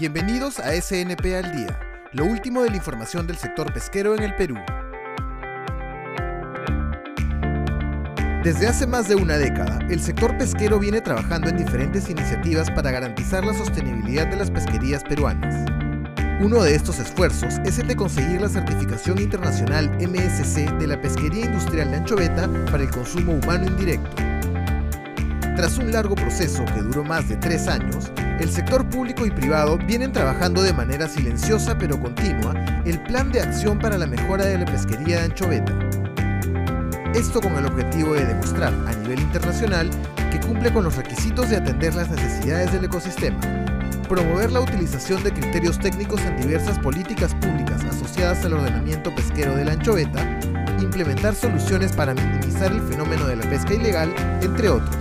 Bienvenidos a SNP al Día, lo último de la información del sector pesquero en el Perú. Desde hace más de una década, el sector pesquero viene trabajando en diferentes iniciativas para garantizar la sostenibilidad de las pesquerías peruanas. Uno de estos esfuerzos es el de conseguir la certificación internacional MSC de la pesquería industrial de anchoveta para el consumo humano indirecto. Tras un largo proceso que duró más de tres años, el sector público y privado vienen trabajando de manera silenciosa pero continua el plan de acción para la mejora de la pesquería de anchoveta. Esto con el objetivo de demostrar a nivel internacional que cumple con los requisitos de atender las necesidades del ecosistema, promover la utilización de criterios técnicos en diversas políticas públicas asociadas al ordenamiento pesquero de la anchoveta, implementar soluciones para minimizar el fenómeno de la pesca ilegal, entre otros.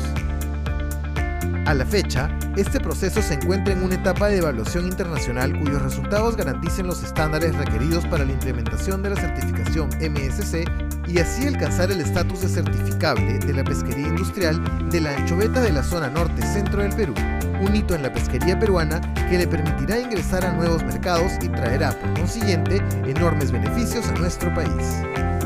A la fecha, este proceso se encuentra en una etapa de evaluación internacional cuyos resultados garanticen los estándares requeridos para la implementación de la certificación MSC y así alcanzar el estatus de certificable de la pesquería industrial de la anchoveta de la zona norte-centro del Perú, un hito en la pesquería peruana que le permitirá ingresar a nuevos mercados y traerá, por consiguiente, enormes beneficios a nuestro país.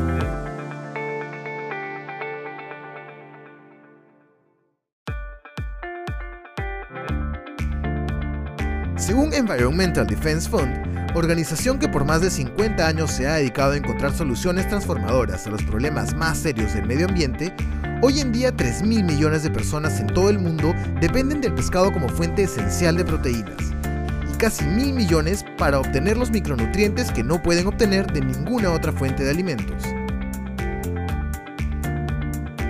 Según Environmental Defense Fund, organización que por más de 50 años se ha dedicado a encontrar soluciones transformadoras a los problemas más serios del medio ambiente, hoy en día 3 mil millones de personas en todo el mundo dependen del pescado como fuente esencial de proteínas, y casi mil millones para obtener los micronutrientes que no pueden obtener de ninguna otra fuente de alimentos.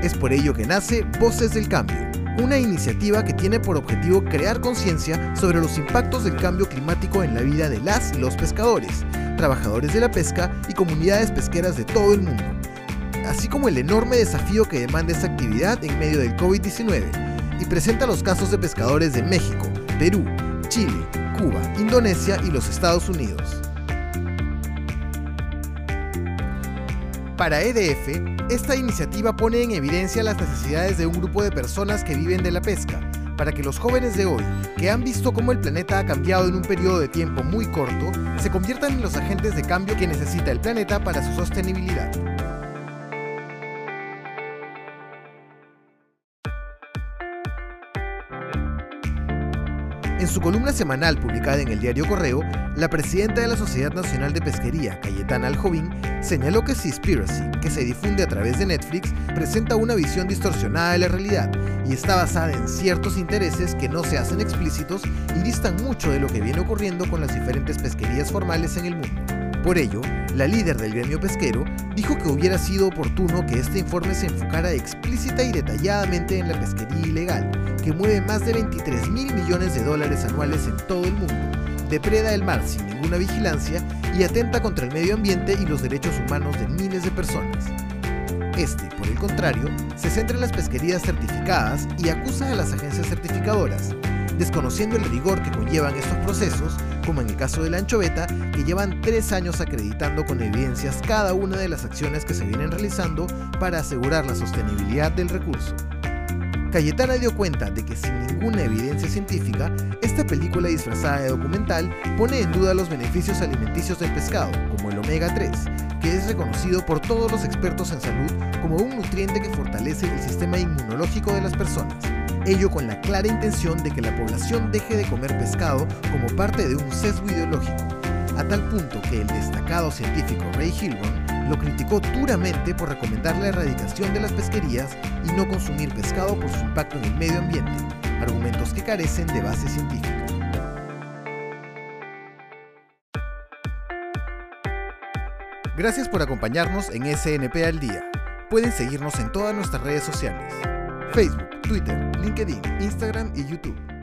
Es por ello que nace Voces del Cambio una iniciativa que tiene por objetivo crear conciencia sobre los impactos del cambio climático en la vida de las y los pescadores, trabajadores de la pesca y comunidades pesqueras de todo el mundo, así como el enorme desafío que demanda esta actividad en medio del COVID-19, y presenta los casos de pescadores de México, Perú, Chile, Cuba, Indonesia y los Estados Unidos. Para EDF, esta iniciativa pone en evidencia las necesidades de un grupo de personas que viven de la pesca, para que los jóvenes de hoy, que han visto cómo el planeta ha cambiado en un periodo de tiempo muy corto, se conviertan en los agentes de cambio que necesita el planeta para su sostenibilidad. En su columna semanal publicada en el diario Correo, la presidenta de la Sociedad Nacional de Pesquería, Cayetana Aljovín, señaló que Seaspiracy, que se difunde a través de Netflix, presenta una visión distorsionada de la realidad y está basada en ciertos intereses que no se hacen explícitos y distan mucho de lo que viene ocurriendo con las diferentes pesquerías formales en el mundo. Por ello, la líder del gremio pesquero dijo que hubiera sido oportuno que este informe se enfocara explícita y detalladamente en la pesquería ilegal, que mueve más de 23 mil millones de dólares anuales en todo el mundo, depreda el mar sin ninguna vigilancia y atenta contra el medio ambiente y los derechos humanos de miles de personas. Este, por el contrario, se centra en las pesquerías certificadas y acusa a las agencias certificadoras, desconociendo el rigor que conllevan estos procesos, como en el caso de la anchoveta, que llevan tres años acreditando con evidencias cada una de las acciones que se vienen realizando para asegurar la sostenibilidad del recurso. Cayetana dio cuenta de que sin ninguna evidencia científica, esta película disfrazada de documental pone en duda los beneficios alimenticios del pescado, como el omega 3, que es reconocido por todos los expertos en salud como un nutriente que fortalece el sistema inmunológico de las personas ello con la clara intención de que la población deje de comer pescado como parte de un sesgo ideológico, a tal punto que el destacado científico Ray Hilburn lo criticó duramente por recomendar la erradicación de las pesquerías y no consumir pescado por su impacto en el medio ambiente, argumentos que carecen de base científica. Gracias por acompañarnos en SNP al Día. Pueden seguirnos en todas nuestras redes sociales. Facebook, Twitter, LinkedIn, Instagram y YouTube.